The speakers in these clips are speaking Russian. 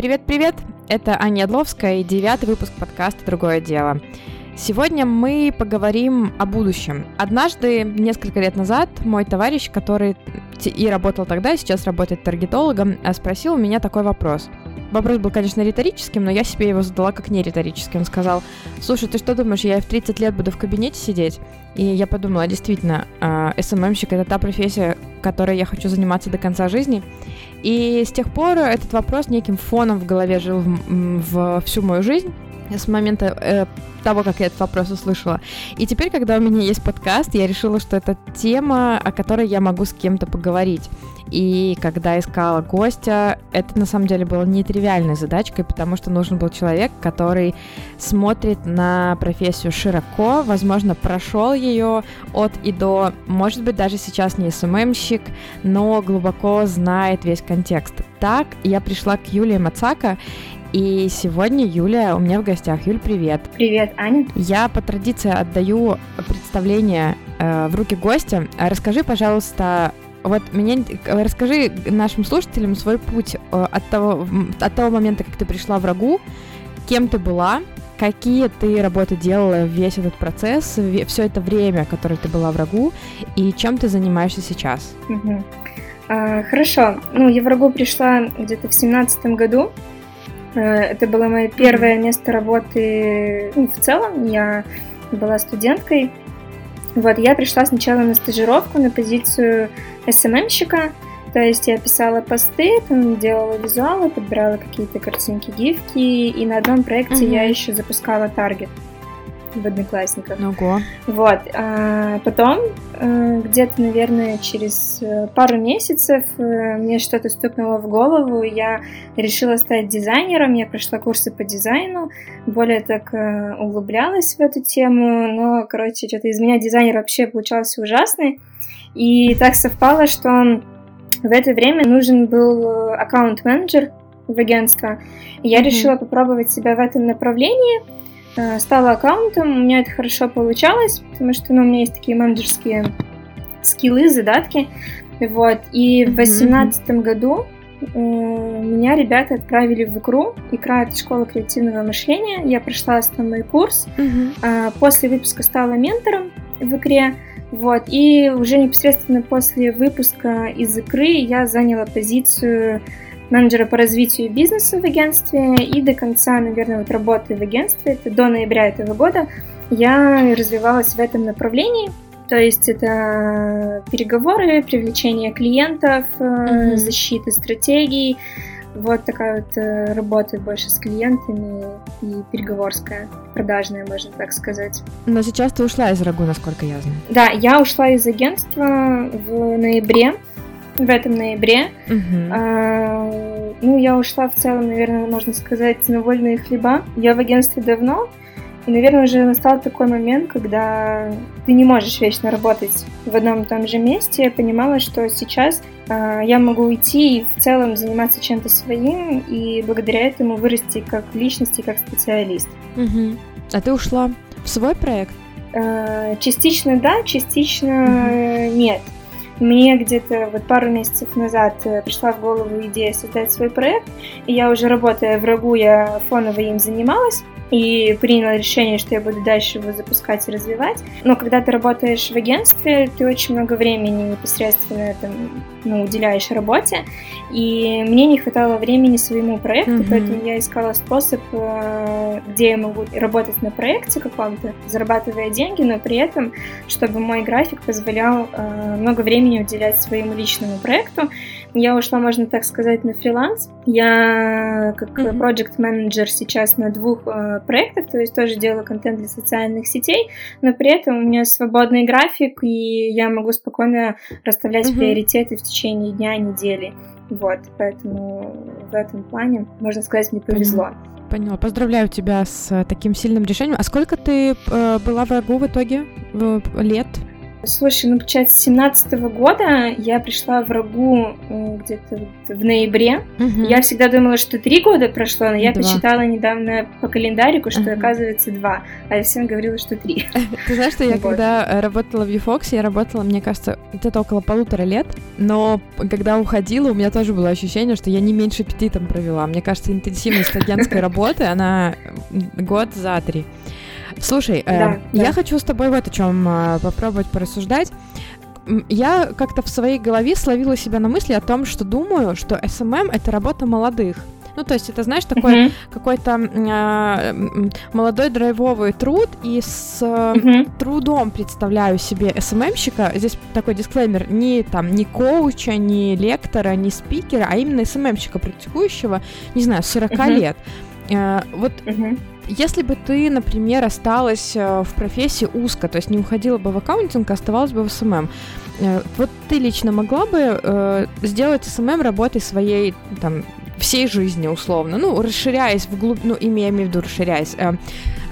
Привет-привет! Это Аня Ядловская и девятый выпуск подкаста «Другое дело». Сегодня мы поговорим о будущем. Однажды, несколько лет назад, мой товарищ, который и работал тогда, и сейчас работает таргетологом, э, спросил у меня такой вопрос. Вопрос был, конечно, риторическим, но я себе его задала как не риторический. Он сказал, слушай, ты что думаешь, я в 30 лет буду в кабинете сидеть? И я подумала, действительно, э, СММщик — это та профессия, которой я хочу заниматься до конца жизни. И с тех пор этот вопрос неким фоном в голове жил в, в всю мою жизнь с момента э, того, как я этот вопрос услышала. И теперь, когда у меня есть подкаст, я решила, что это тема, о которой я могу с кем-то поговорить. И когда искала гостя, это на самом деле было нетривиальной задачкой, потому что нужен был человек, который смотрит на профессию широко, возможно, прошел ее от и до, может быть, даже сейчас не СММщик, но глубоко знает весь контекст. Так я пришла к Юлии Мацака, и сегодня Юля у меня в гостях. Юль, привет. Привет, Аня. Я по традиции отдаю представление э, в руки гостя. Расскажи, пожалуйста, вот меня расскажи нашим слушателям свой путь э, от того, от того момента, как ты пришла в Рагу, кем ты была, какие ты работы делала весь этот процесс, все это время, которое ты была в Рагу, и чем ты занимаешься сейчас. Угу. А, хорошо. Ну, я в Рагу пришла где-то в семнадцатом году. Э, это было мое первое место работы ну, в целом. Я была студенткой. Вот, я пришла сначала на стажировку на позицию СММщика, то есть я писала посты, там, делала визуалы, подбирала какие-то картинки, гифки, и на одном проекте mm-hmm. я еще запускала таргет в Одноклассниках. Ого. Вот. А потом, э, где-то, наверное, через э, пару месяцев э, мне что-то стукнуло в голову, я решила стать дизайнером, я прошла курсы по дизайну, более так углублялась в эту тему, но, короче, что-то из меня дизайнер вообще получался ужасный, и так совпало, что в это время нужен был аккаунт-менеджер в агентство. И я mm-hmm. решила попробовать себя в этом направлении. Э, стала аккаунтом, у меня это хорошо получалось, потому что ну, у меня есть такие менеджерские скиллы, задатки. Вот. И в восемнадцатом году э, меня ребята отправили в икру. Икра — это школа креативного мышления. Я прошла основной курс. Uh-huh. После выпуска стала ментором в икре. Вот. И уже непосредственно после выпуска из икры я заняла позицию менеджера по развитию бизнеса в агентстве, и до конца, наверное, вот работы в агентстве, это до ноября этого года, я развивалась в этом направлении. То есть это переговоры, привлечение клиентов, mm-hmm. защита стратегий, вот такая вот э, работа больше с клиентами и переговорская, продажная, можно так сказать. Но сейчас ты ушла из Рагу, насколько я знаю. Да, я ушла из агентства в ноябре в этом ноябре. Uh-huh. А, ну, я ушла в целом, наверное, можно сказать, на вольные хлеба. Я в агентстве давно, и, наверное, уже настал такой момент, когда ты не можешь вечно работать в одном и том же месте. Я понимала, что сейчас э, я могу уйти и в целом заниматься чем-то своим, и благодаря этому вырасти как личность и как специалист. Угу. А ты ушла в свой проект? Э, частично да, частично угу. нет. Мне где-то вот пару месяцев назад э, пришла в голову идея создать свой проект, и я уже работая в Рагу, я фоново им занималась и приняла решение, что я буду дальше его запускать и развивать. Но когда ты работаешь в агентстве, ты очень много времени непосредственно там, ну, уделяешь работе, и мне не хватало времени своему проекту, mm-hmm. поэтому я искала способ, э, где я могу работать на проекте каком-то, зарабатывая деньги, но при этом, чтобы мой график позволял э, много времени уделять своему личному проекту. Я ушла, можно так сказать, на фриланс. Я как mm-hmm. project менеджер сейчас на двух э, проектах, то есть тоже делаю контент для социальных сетей, но при этом у меня свободный график, и я могу спокойно расставлять mm-hmm. приоритеты в течение дня, недели. Вот, поэтому в этом плане, можно сказать, мне повезло. Поняла. Поздравляю тебя с таким сильным решением. А сколько ты э, была в РГУ в итоге? Лет? Слушай, ну, получается, с 17 года я пришла в Рагу где-то в ноябре. Угу. Я всегда думала, что три года прошло, но я два. почитала недавно по календарику, что угу. оказывается два. А я всем говорила, что три. Ты знаешь, что я когда э, работала в UFOX, я работала, мне кажется, где-то около полутора лет, но когда уходила, у меня тоже было ощущение, что я не меньше пяти там провела. Мне кажется, интенсивность агентской работы, она год за три. Слушай, да, э, да. я хочу с тобой вот о чем э, попробовать порассуждать. Я как-то в своей голове словила себя на мысли о том, что думаю, что SMM это работа молодых. Ну, то есть это, знаешь, такой uh-huh. какой-то э, молодой драйвовый труд, и с uh-huh. трудом представляю себе СММщика, здесь такой дисклеймер, не там, не коуча, не лектора, не спикера, а именно СММщика, практикующего, не знаю, 40 uh-huh. лет. Э, вот uh-huh. Если бы ты, например, осталась э, в профессии узко, то есть не уходила бы в accounting, а оставалась бы в SMM, э, вот ты лично могла бы э, сделать SMM работой своей там всей жизни условно, ну расширяясь в глубину, ну имея в виду расширяясь, э,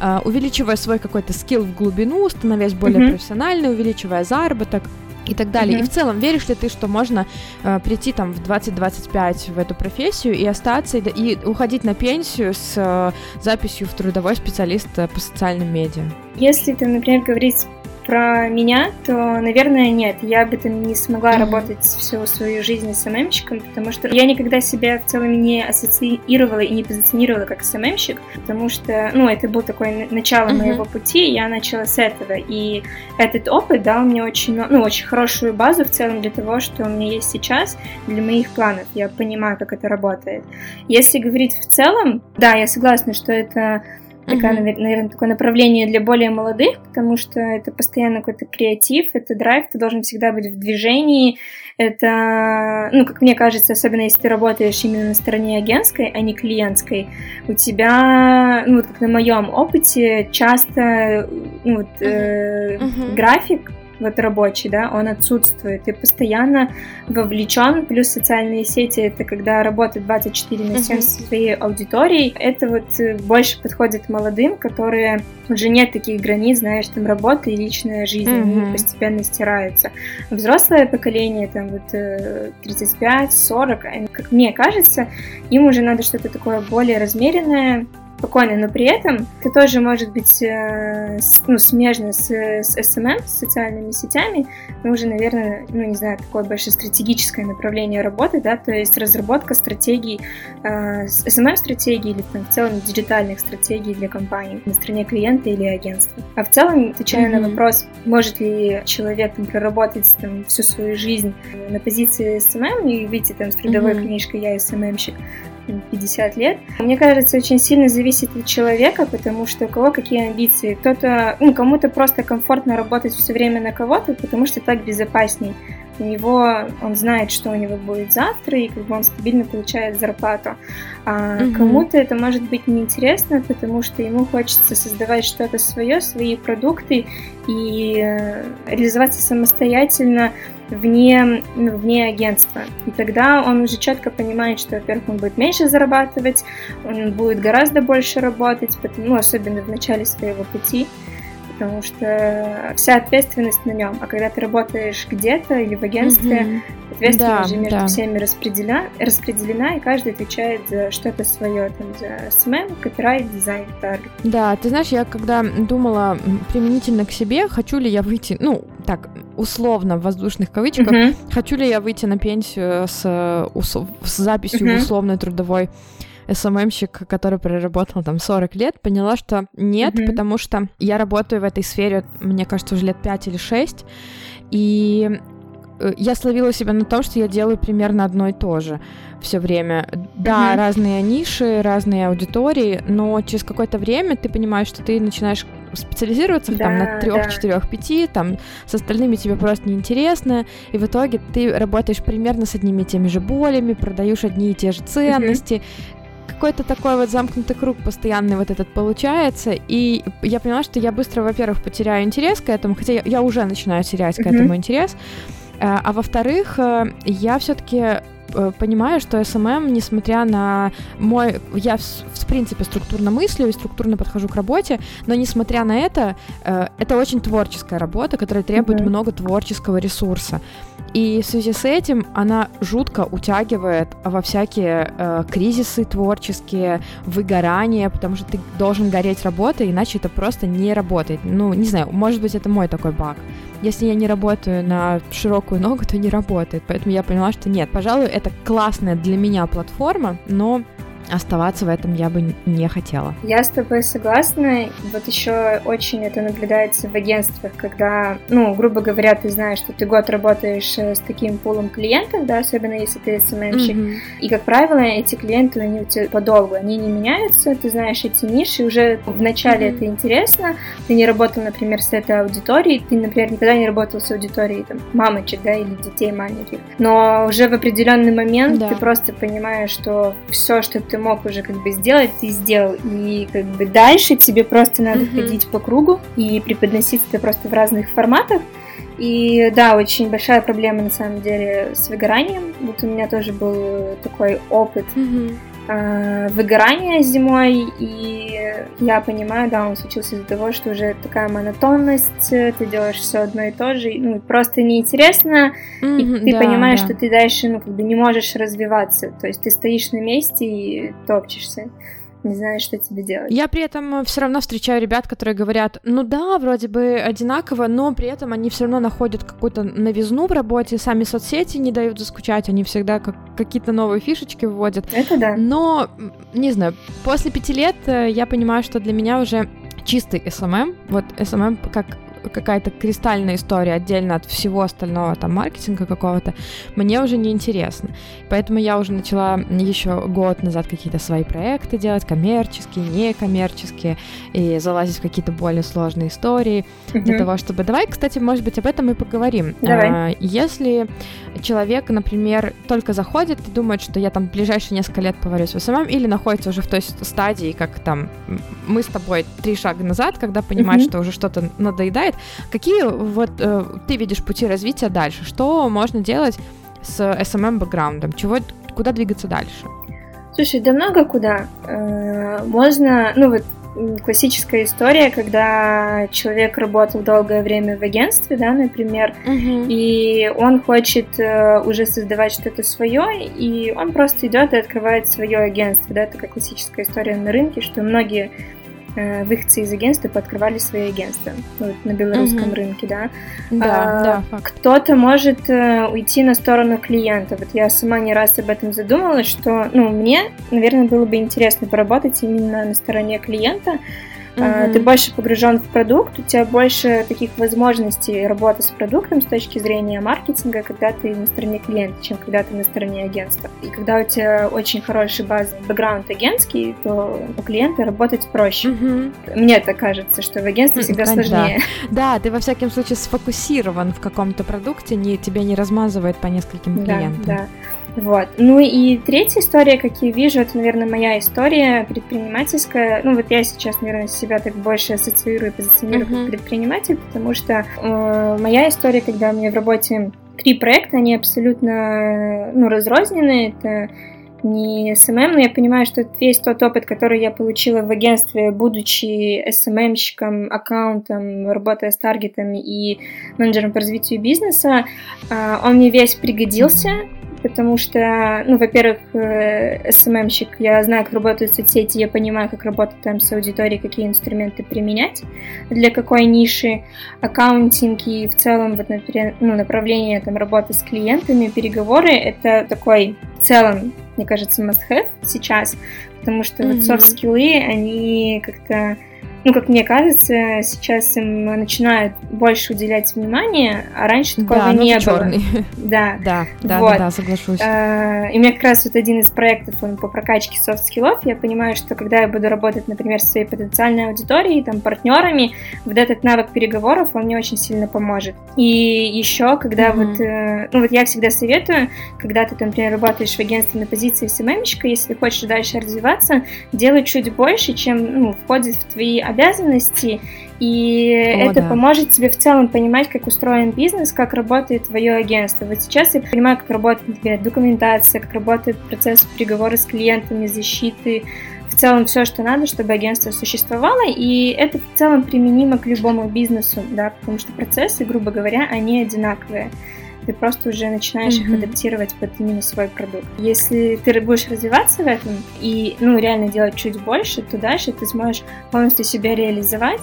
э, увеличивая свой какой-то skill в глубину, становясь более mm-hmm. профессиональной, увеличивая заработок, и так далее. Mm-hmm. И в целом, веришь ли ты, что можно э, прийти там в 20-25 в эту профессию и остаться, и, и уходить на пенсию с э, записью в трудовой специалист э, по социальным медиа? Если ты, например, говорить про меня, то, наверное, нет. Я бы там не смогла mm-hmm. работать всю свою жизнь СММщиком, потому что я никогда себя в целом не ассоциировала и не позиционировала как СММщик, потому что, ну, это был такое начало mm-hmm. моего пути, я начала с этого. И этот опыт дал мне очень, ну, очень хорошую базу в целом для того, что у меня есть сейчас, для моих планов. Я понимаю, как это работает. Если говорить в целом, да, я согласна, что это такая, mm-hmm. наверное, такое направление для более молодых, потому что это постоянно какой-то креатив, это драйв, ты должен всегда быть в движении. Это, ну, как мне кажется, особенно если ты работаешь именно на стороне агентской, а не клиентской, у тебя, ну, вот как на моем опыте, часто ну, вот, э, mm-hmm. график вот рабочий, да, он отсутствует, и постоянно вовлечен, плюс социальные сети, это когда работает 24 на 7 uh-huh. со своей аудиторией, это вот э, больше подходит молодым, которые уже нет таких границ, знаешь, там работа и личная жизнь, uh-huh. они постепенно стираются. Взрослое поколение, там вот 35-40, э, как мне кажется, им уже надо что-то такое более размеренное, спокойно, но при этом это тоже может быть э, ну, смежно с, с SMM, с социальными сетями, но уже, наверное, ну, не знаю, такое больше стратегическое направление работы, да, то есть разработка стратегий, э, SMM-стратегий или там, в целом диджитальных стратегий для компаний на стороне клиента или агентства. А в целом, отвечая mm-hmm. на вопрос, может ли человек там, проработать там, всю свою жизнь на позиции SMM и выйти там с трудовой mm-hmm. книжкой «Я SMM-щик», 50 лет. Мне кажется, очень сильно зависит от человека, потому что у кого какие амбиции. Кто-то, ну, кому-то просто комфортно работать все время на кого-то, потому что так безопасней. У него, он знает, что у него будет завтра, и как бы он стабильно получает зарплату. А угу. кому-то это может быть неинтересно, потому что ему хочется создавать что-то свое, свои продукты и э, реализоваться самостоятельно вне, вне агентства. И тогда он уже четко понимает, что, во-первых, он будет меньше зарабатывать, он будет гораздо больше работать, ну, особенно в начале своего пути, потому что вся ответственность на нем. А когда ты работаешь где-то или в агентстве, mm-hmm. ответственность да, же между да. всеми распределена, распределена, и каждый отвечает за что-то свое, там, за SMM, копирайт, дизайн, таргет. Да, ты знаешь, я когда думала применительно к себе, хочу ли я выйти, ну, так, условно, в воздушных кавычках, uh-huh. хочу ли я выйти на пенсию с, с записью в условной трудовой СММщик, который проработал там 40 лет, поняла, что нет, uh-huh. потому что я работаю в этой сфере, мне кажется, уже лет 5 или 6, и э, я словила себя на том, что я делаю примерно одно и то же все время. Да, mm-hmm. разные ниши, разные аудитории, но через какое-то время ты понимаешь, что ты начинаешь специализироваться да, там на трех, да. четырех, пяти, там с остальными тебе просто неинтересно, и в итоге ты работаешь примерно с одними и теми же болями, продаешь одни и те же ценности, mm-hmm. Какой-то такой вот замкнутый круг постоянный вот этот получается, и я поняла, что я быстро, во-первых, потеряю интерес к этому, хотя я, я уже начинаю терять mm-hmm. к этому интерес, а, а во-вторых, э, я все-таки понимаю, что SMM, несмотря на мой... Я, в, в принципе, структурно мыслю и структурно подхожу к работе, но несмотря на это, э, это очень творческая работа, которая требует mm-hmm. много творческого ресурса. И в связи с этим она жутко утягивает во всякие э, кризисы творческие, выгорания, потому что ты должен гореть работой, иначе это просто не работает. Ну, не знаю, может быть, это мой такой баг. Если я не работаю на широкую ногу, то не работает. Поэтому я поняла, что нет, пожалуй, это классная для меня платформа, но оставаться в этом я бы не хотела. Я с тобой согласна. Вот еще очень это наблюдается в агентствах, когда, ну, грубо говоря, ты знаешь, что ты год работаешь э, с таким пулом клиентов, да, особенно если ты SMM-щик. Mm-hmm. И, как правило, эти клиенты, они у тебя подолгу, они не меняются, ты знаешь эти ниши, уже в начале mm-hmm. это интересно, ты не работал, например, с этой аудиторией, ты, например, никогда не работал с аудиторией там, мамочек, да, или детей маленьких. Но уже в определенный момент да. ты просто понимаешь, что все, что ты мог уже как бы сделать, ты сделал. И как бы дальше тебе просто надо mm-hmm. ходить по кругу и преподносить это просто в разных форматах. И да, очень большая проблема на самом деле с выгоранием. Вот у меня тоже был такой опыт. Mm-hmm э, выгорание зимой, и я понимаю, да, он случился из-за того, что уже такая монотонность, ты делаешь все одно и то же, ну, просто неинтересно, mm-hmm, и ты да, понимаешь, да. что ты дальше, ну, как бы не можешь развиваться, то есть ты стоишь на месте и топчешься не знаешь, что тебе делать. Я при этом э, все равно встречаю ребят, которые говорят, ну да, вроде бы одинаково, но при этом они все равно находят какую-то новизну в работе, сами соцсети не дают заскучать, они всегда как какие-то новые фишечки вводят. Это да. Но, не знаю, после пяти лет э, я понимаю, что для меня уже чистый SMM, вот SMM как какая-то кристальная история отдельно от всего остального, там, маркетинга какого-то, мне уже не интересно. Поэтому я уже начала еще год назад какие-то свои проекты делать, коммерческие, некоммерческие, и залазить в какие-то более сложные истории mm-hmm. для того, чтобы... Давай, кстати, может быть, об этом и поговорим. Давай. А, если человек, например, только заходит и думает, что я там ближайшие несколько лет поварюсь в SMM, или находится уже в той стадии, как там мы с тобой три шага назад, когда понимает, mm-hmm. что уже что-то надоедает, Какие вот э, ты видишь пути развития дальше? Что можно делать с SMM бэкграундом? Чего, куда двигаться дальше? Слушай, да много куда. Э, можно, ну вот классическая история, когда человек работал долгое время в агентстве, да, например, uh-huh. и он хочет э, уже создавать что-то свое, и он просто идет и открывает свое агентство, да, такая классическая история на рынке, что многие выходцы из агентства пооткрывали свои агентства ну, на белорусском угу. рынке, да. Да, а, да. Кто-то может э, уйти на сторону клиента. Вот я сама не раз об этом задумалась, что, ну, мне, наверное, было бы интересно поработать именно на стороне клиента, Uh-huh. Ты больше погружен в продукт, у тебя больше таких возможностей работы с продуктом с точки зрения маркетинга, когда ты на стороне клиента, чем когда ты на стороне агентства. И когда у тебя очень хороший баз, бэкграунд агентский, то у клиента работать проще. Uh-huh. Мне так кажется, что в агентстве всегда uh сложнее. Да. да, ты во всяком случае сфокусирован в каком-то продукте, не, тебя не размазывает по нескольким клиентам. Да, да. Вот. Ну и третья история, как я вижу, это, наверное, моя история предпринимательская. Ну вот я сейчас, наверное, себя так больше ассоциирую и позиционирую uh-huh. как предприниматель, потому что э, моя история, когда у меня в работе три проекта, они абсолютно ну, разрознены. Это не SMM, но я понимаю, что весь тот опыт, который я получила в агентстве, будучи SMM-щиком, аккаунтом, работая с таргетами и менеджером по развитию бизнеса, э, он мне весь пригодился потому что, ну, во-первых, э, я знаю, как работают соцсети, я понимаю, как работать там с аудиторией, какие инструменты применять, для какой ниши, accounting и в целом вот, например, ну, направление там работы с клиентами, переговоры, это такой в целом, мне кажется, must-have сейчас, потому что mm-hmm. вот soft skill ы, они как-то ну, как мне кажется, сейчас им начинают больше уделять внимание, а раньше такого да, не было. Черный. Да, да, да, вот. да, да, соглашусь. А, и у меня как раз вот один из проектов он по прокачке soft skill ов. Я понимаю, что когда я буду работать, например, с своей потенциальной аудиторией, там, партнерами, вот этот навык переговоров, он мне очень сильно поможет. И еще, когда mm-hmm. вот, э, ну, вот я всегда советую, когда ты, например, работаешь в агентстве на позиции SMM щика, если хочешь дальше развиваться, делай чуть больше, чем, ну, входит в твои обязанности обязанностей, и О, это да. поможет тебе в целом понимать, как устроен бизнес, как работает твое агентство. Вот сейчас я понимаю, как работает, например, документация, как работает процесс переговора с клиентами, защиты, в целом все, что надо, чтобы агентство существовало, и это в целом применимо к любому бизнесу, да, потому что процессы, грубо говоря, они одинаковые ты просто уже начинаешь mm-hmm. их адаптировать под именно свой продукт. Если ты будешь развиваться в этом и, ну, реально делать чуть больше, то дальше ты сможешь полностью себя реализовать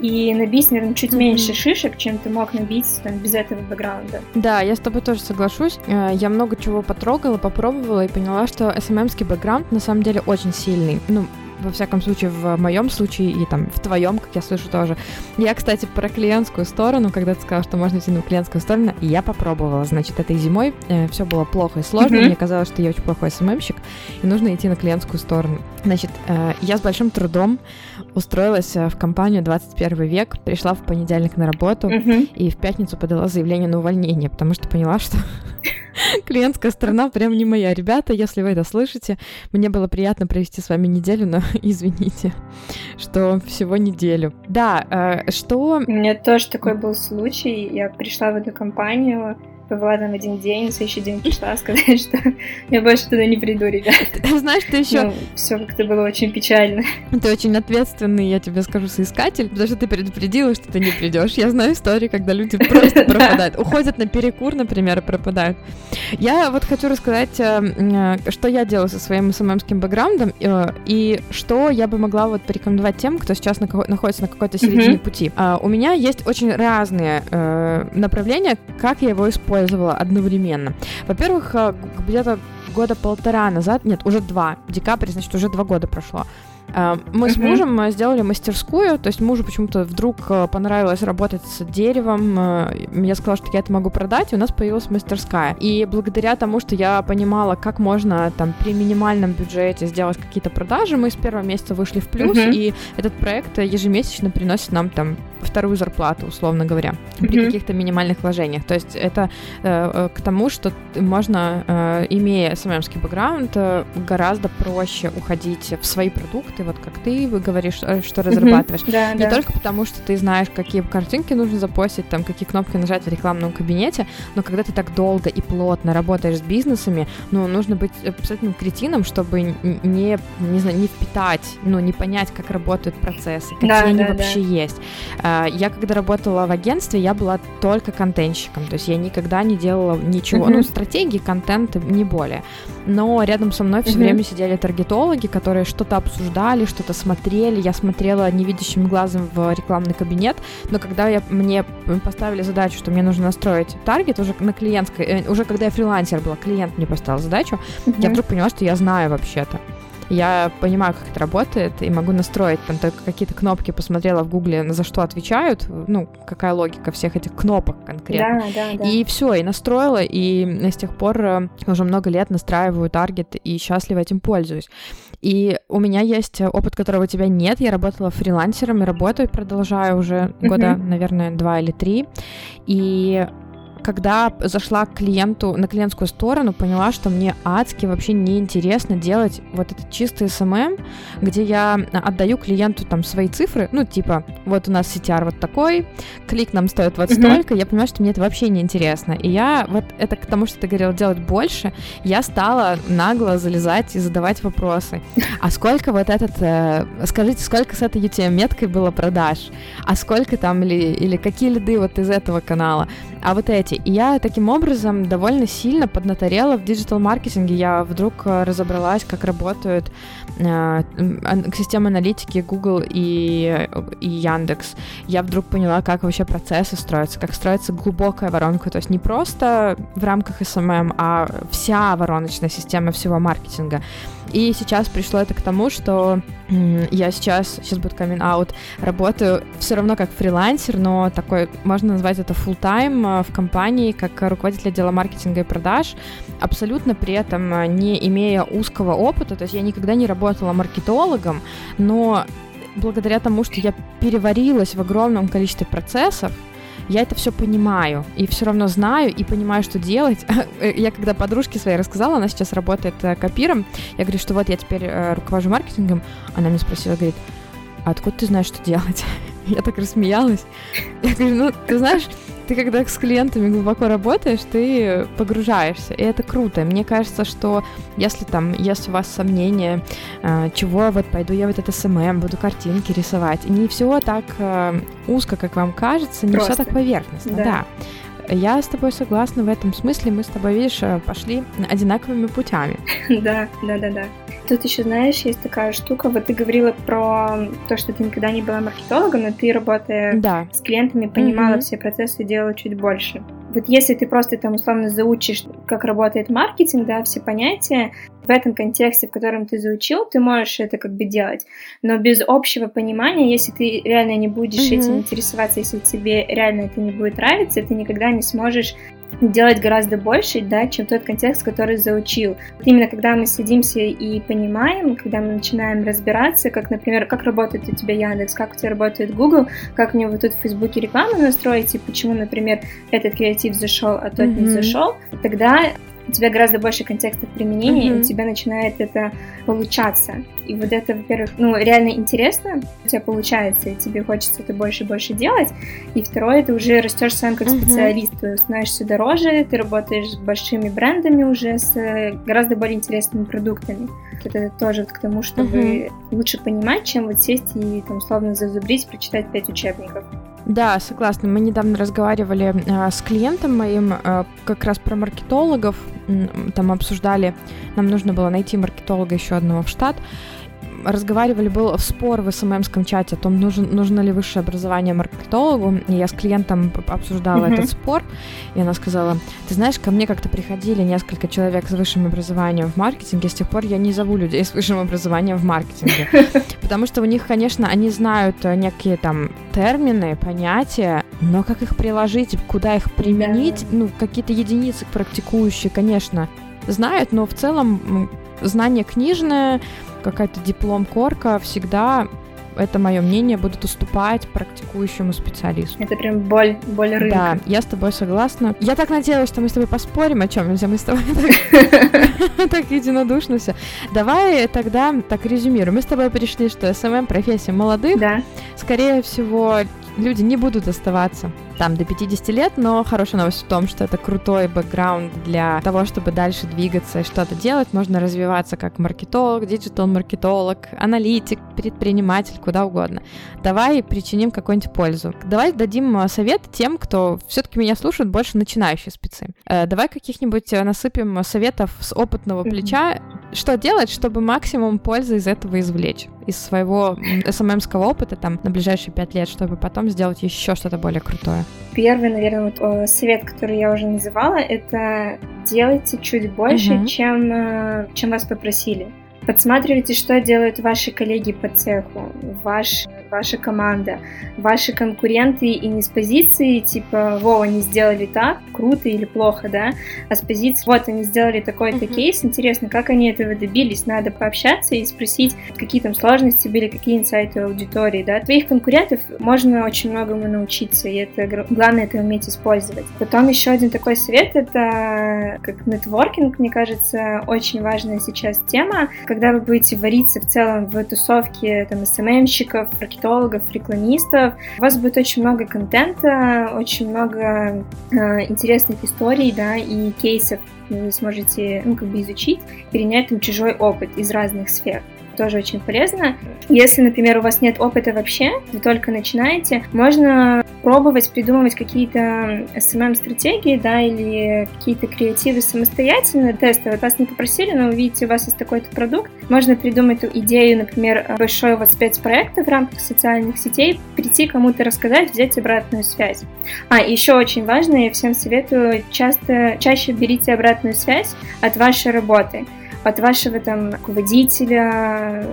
и набить, наверное, чуть mm-hmm. меньше шишек, чем ты мог набить там, без этого бэкграунда. Да, я с тобой тоже соглашусь. Э, я много чего потрогала, попробовала и поняла, что SMM-ский бэкграунд на самом деле очень сильный. Ну, во всяком случае, в моем случае и там в твоем, как я слышу тоже. Я, кстати, про клиентскую сторону, когда ты сказала, что можно идти на клиентскую сторону, я попробовала. Значит, этой зимой э, все было плохо и сложно. Mm-hmm. Мне казалось, что я очень плохой СММщик, и нужно идти на клиентскую сторону. Значит, э, я с большим трудом устроилась э, в компанию 21 век, пришла в понедельник на работу mm-hmm. и в пятницу подала заявление на увольнение, потому что поняла, что клиентская сторона прям не моя. Ребята, если вы это слышите, мне было приятно провести с вами неделю, но извините, что всего неделю. Да, э, что... У меня тоже такой был случай. Я пришла в эту компанию, побыла там один день, на следующий день пришла сказать, что я больше туда не приду, ребят. Знаешь, ты еще... Ну, все как-то было очень печально. Ты очень ответственный, я тебе скажу, соискатель, потому что ты предупредила, что ты не придешь. Я знаю истории, когда люди просто пропадают. Уходят на перекур, например, и пропадают. Я вот хочу рассказать, э, э, что я делаю со своим СММским бэкграундом, э, и что я бы могла вот порекомендовать тем, кто сейчас находится на какой-то середине пути. А, у меня есть очень разные направления, как я его использую использовала одновременно. Во-первых, э, где-то года полтора назад, нет, уже два, декабрь, значит, уже два года прошло. Э, мы с мужем э, сделали мастерскую, то есть мужу почему-то вдруг э, понравилось работать с деревом. Я сказала, что я это могу продать, и у нас появилась мастерская. И благодаря тому, что я понимала, как можно там при минимальном бюджете сделать какие-то продажи, мы с первого месяца вышли в плюс, uh-huh. и этот проект ежемесячно приносит нам там вторую зарплату, условно говоря, при каких-то минимальных вложениях. То есть это э, к тому, что можно, э, имея СММский бэкграунд, э, гораздо проще уходить в свои продукты, вот как ты говоришь, э, что разрабатываешь. Mm-hmm, да, не да. только потому, что ты знаешь, какие картинки нужно запостить, там, какие кнопки нажать в рекламном кабинете, но когда ты так долго и плотно работаешь с бизнесами, ну, нужно быть абсолютно кретином, чтобы не, не знаю, не впитать, ну, не понять, как работают процессы, какие да, они да, вообще да. есть. А, я, когда работала в агентстве, я была только контентщиком, то есть я никогда не делала ничего, mm-hmm. ну, стратегии, контент, не более. Но рядом со мной все mm-hmm. время сидели таргетологи, которые что-то обсуждали, читали, что-то смотрели. Я смотрела невидящим глазом в рекламный кабинет, но когда я, мне поставили задачу, что мне нужно настроить таргет уже на клиентской, э, уже когда я фрилансер была, клиент мне поставил задачу, uh-huh. я вдруг поняла, что я знаю вообще-то. Я понимаю, как это работает, и могу настроить там только какие-то кнопки, посмотрела в гугле, за что отвечают, ну, какая логика всех этих кнопок конкретно. Да, да, да. И все, и настроила, и с тех пор э, уже много лет настраиваю таргет, и счастливо этим пользуюсь. И у меня есть опыт, которого у тебя нет. Я работала фрилансером и работаю, продолжаю уже года, mm-hmm. наверное, два или три. И когда зашла к клиенту на клиентскую сторону, поняла, что мне адски вообще неинтересно делать вот этот чистый SMM, где я отдаю клиенту там свои цифры, ну, типа, вот у нас CTR вот такой, клик нам стоит вот столько, mm-hmm. я понимаю, что мне это вообще неинтересно. И я, вот это к тому, что ты говорила, делать больше, я стала нагло залезать и задавать вопросы. А сколько вот этот, э, скажите, сколько с этой UTM-меткой было продаж? А сколько там, или, или какие лиды вот из этого канала? А вот эти, и я таким образом довольно сильно поднаторела в диджитал-маркетинге. Я вдруг э, разобралась, как работают э, системы аналитики Google и, и Яндекс. Я вдруг поняла, как вообще процессы строятся, как строится глубокая воронка. То есть не просто в рамках SMM, а вся вороночная система всего маркетинга. И сейчас пришло это к тому, что я сейчас, сейчас будет камин аут, работаю все равно как фрилансер, но такой, можно назвать это full э, в компании, как руководитель отдела маркетинга и продаж, абсолютно при этом э, не имея узкого опыта, то есть я никогда не работала маркетологом, но благодаря тому, что я переварилась в огромном количестве процессов, я это все понимаю и все равно знаю и понимаю, что делать. я когда подружке своей рассказала, она сейчас работает э, копиром, я говорю, что вот я теперь э, руковожу маркетингом, она мне спросила, говорит, а откуда ты знаешь, что делать? Я так рассмеялась. Я говорю, ну, ты знаешь, ты когда с клиентами глубоко работаешь, ты погружаешься, и это круто. Мне кажется, что если там, если у вас сомнения, э, чего вот пойду я вот это SMM, буду картинки рисовать, не все так э, узко, как вам кажется, не Просто. все так поверхностно, да. да. Я с тобой согласна в этом смысле. Мы с тобой, видишь, э, пошли одинаковыми путями. Да, да, да, да. Тут еще, знаешь, есть такая штука. Вот ты говорила про то, что ты никогда не была маркетологом, но ты, работая да. с клиентами, понимала mm-hmm. все процессы и делала чуть больше. Вот если ты просто там условно заучишь, как работает маркетинг, да, все понятия, в этом контексте, в котором ты заучил, ты можешь это как бы делать. Но без общего понимания, если ты реально не будешь mm-hmm. этим интересоваться, если тебе реально это не будет нравиться, ты никогда не сможешь делать гораздо больше, да, чем тот контекст, который заучил. Именно когда мы садимся и понимаем, когда мы начинаем разбираться, как, например, как работает у тебя Яндекс, как у тебя работает Google, как мне вот тут в Фейсбуке рекламу настроить, и почему, например, этот креатив зашел, а тот mm-hmm. не зашел, тогда у тебя гораздо больше контекстов применения, mm-hmm. и у тебя начинает это получаться. И вот это, во-первых, ну, реально интересно, у тебя получается, и тебе хочется это больше и больше делать. И второе, ты уже растешь сам как mm-hmm. специалист, ты становишься дороже, ты работаешь с большими брендами уже, с гораздо более интересными продуктами. Это тоже к тому, чтобы mm-hmm. лучше понимать, чем вот сесть и там условно зазубрить, прочитать пять учебников. Да, согласна. Мы недавно разговаривали э, с клиентом моим э, как раз про маркетологов. Там обсуждали, нам нужно было найти маркетолога еще одного в штат разговаривали, был спор в СММском чате о том, нужен, нужно ли высшее образование маркетологу. И я с клиентом обсуждала mm-hmm. этот спор, и она сказала, ты знаешь, ко мне как-то приходили несколько человек с высшим образованием в маркетинге, с тех пор я не зову людей с высшим образованием в маркетинге. Потому что у них, конечно, они знают э, некие там термины, понятия, но как их приложить, куда их применить, ну, какие-то единицы практикующие, конечно, знают, но в целом знание книжное, какая-то диплом-корка всегда это мое мнение, будут уступать практикующему специалисту. Это прям боль, боль рынка. Да, я с тобой согласна. Я так надеялась, что мы с тобой поспорим о чем-нибудь, мы с тобой так единодушно все. Давай тогда так резюмируем. Мы с тобой пришли, что SMM профессия молодых. Да. Скорее всего, люди не будут оставаться там до 50 лет, но хорошая новость в том, что это крутой бэкграунд для того, чтобы дальше двигаться и что-то делать. Можно развиваться как маркетолог, диджитал-маркетолог, аналитик, предприниматель, куда угодно. Давай причиним какую-нибудь пользу. Давай дадим э, совет тем, кто все-таки меня слушает, больше начинающие спецы. Э, давай каких-нибудь э, насыпем советов с опытного плеча, что делать, чтобы максимум пользы из этого извлечь, из своего СММского опыта там на ближайшие пять лет, чтобы потом сделать еще что-то более крутое. Первый, наверное, вот совет, который я уже называла, это делайте чуть больше, угу. чем, э, чем вас попросили. Подсматривайте, что делают ваши коллеги по цеху, ваш ваша команда, ваши конкуренты и не с позиции типа, во, они сделали так, круто или плохо, да, а с позиции, вот, они сделали такой-то uh-huh. кейс, интересно, как они этого добились, надо пообщаться и спросить, какие там сложности были, какие инсайты аудитории, да. Твоих конкурентов можно очень многому научиться, и это главное это уметь использовать. Потом еще один такой совет, это как нетворкинг, мне кажется, очень важная сейчас тема, когда вы будете вариться в целом в тусовке там маркетологов, рекламистов. У вас будет очень много контента, очень много э, интересных историй, да, и кейсов вы сможете, ну, как бы изучить, перенять там чужой опыт из разных сфер тоже очень полезно. Если, например, у вас нет опыта вообще, вы только начинаете, можно пробовать придумывать какие-то SMM-стратегии, да, или какие-то креативы самостоятельно, тестовые. Вас не попросили, но вы видите, у вас есть такой-то продукт. Можно придумать идею, например, большой вот спецпроекта в рамках социальных сетей, прийти кому-то рассказать, взять обратную связь. А, еще очень важно, я всем советую, часто, чаще берите обратную связь от вашей работы от вашего там руководителя,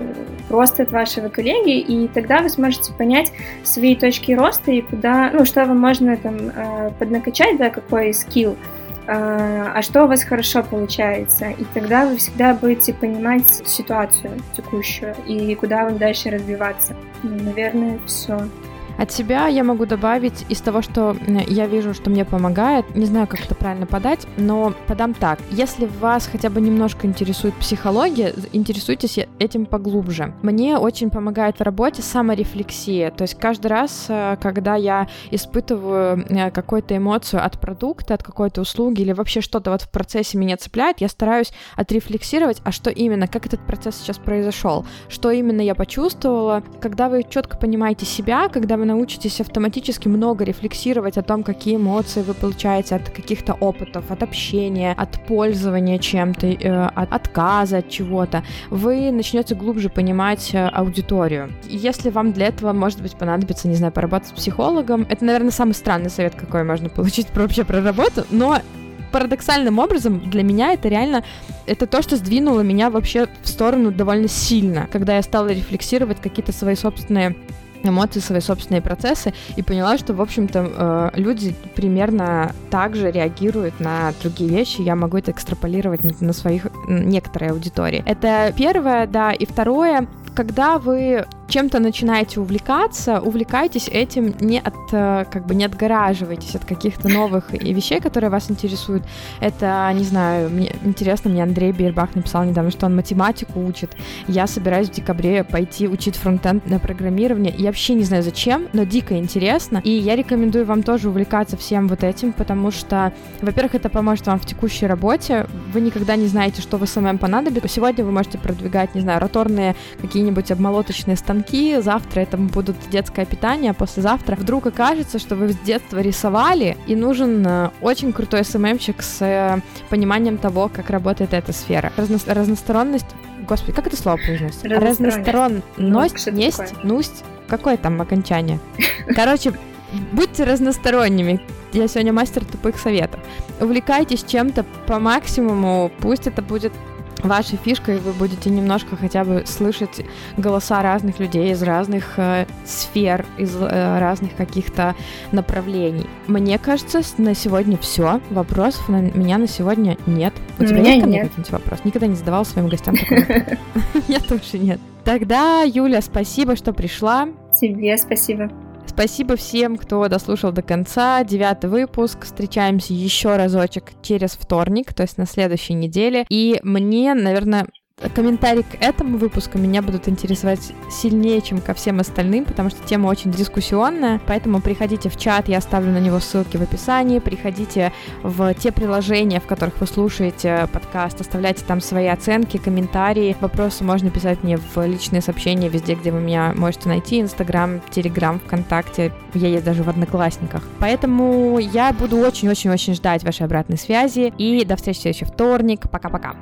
просто от вашего коллеги, и тогда вы сможете понять свои точки роста и куда, ну, что вам можно там э, поднакачать, да, какой скилл, э, а что у вас хорошо получается. И тогда вы всегда будете понимать ситуацию текущую и куда вам дальше развиваться. Наверное, все. От себя я могу добавить из того, что я вижу, что мне помогает. Не знаю, как это правильно подать, но подам так. Если вас хотя бы немножко интересует психология, интересуйтесь этим поглубже. Мне очень помогает в работе саморефлексия. То есть каждый раз, э, когда я испытываю э, какую-то эмоцию от продукта, от какой-то услуги или вообще что-то вот в процессе меня цепляет, я стараюсь отрефлексировать, а что именно, как этот процесс сейчас произошел, что именно я почувствовала. Когда вы четко понимаете себя, когда вы научитесь автоматически много рефлексировать о том, какие эмоции вы получаете от каких-то опытов, от общения, от пользования чем-то, э, от отказа от чего-то, вы начнете глубже понимать э, аудиторию. Если вам для этого, может быть, понадобится, не знаю, поработать с психологом, это, наверное, самый странный совет, какой можно получить вообще про работу, но парадоксальным образом для меня это реально это то, что сдвинуло меня вообще в сторону довольно сильно, когда я стала рефлексировать какие-то свои собственные эмоции, свои собственные процессы и поняла, что, в общем-то, э, люди примерно так же реагируют на другие вещи. Я могу это экстраполировать на своих некоторой аудитории. Это первое, да. И второе, когда вы чем-то начинаете увлекаться, увлекайтесь этим не от, э, как бы не отгораживайтесь от каких-то новых вещей, которые вас интересуют. Это, не знаю, мне интересно, мне Андрей Бейербах написал недавно, что он математику учит. Я собираюсь в декабре пойти учить фронтенд на программирование. Я вообще не знаю зачем, но дико интересно. И я рекомендую вам тоже увлекаться всем вот этим, потому что, во-первых, это поможет вам в текущей работе. Вы никогда не знаете, что вы самым понадобится. Сегодня вы можете продвигать, не знаю, роторные какие-нибудь обмолоточные станки завтра это будут детское питание, а послезавтра вдруг окажется, что вы с детства рисовали, и нужен э, очень крутой СММщик с э, пониманием того, как работает эта сфера. Разно разносторонность Господи, как это слово произносится? Разносторонность, несть, нусть. Какое там окончание? Короче, будьте разносторонними. Я сегодня мастер тупых советов. Увлекайтесь чем-то по максимуму. Пусть это будет вашей фишкой вы будете немножко хотя бы слышать голоса разных людей из разных э, сфер, из э, разных каких-то направлений. Мне кажется, на сегодня все. Вопросов на меня на сегодня нет. У тебя есть ко мне какой-нибудь вопрос? Никогда не задавал своим гостям такой Я тоже нет. Тогда, Юля, спасибо, что пришла. Тебе спасибо. Спасибо всем, кто дослушал до конца. Девятый выпуск. Встречаемся еще разочек через вторник, то есть на следующей неделе. И мне, наверное, комментарии к этому выпуску меня будут интересовать сильнее, чем ко всем остальным, потому что тема очень дискуссионная, поэтому приходите в чат, я оставлю на него ссылки в описании, приходите в те приложения, в которых вы слушаете подкаст, оставляйте там свои оценки, комментарии, вопросы можно писать мне в личные сообщения везде, где вы меня можете найти, Инстаграм, Телеграм, ВКонтакте, я есть даже в Одноклассниках. Поэтому я буду очень-очень-очень ждать вашей обратной связи, и до встречи в следующий вторник, пока-пока.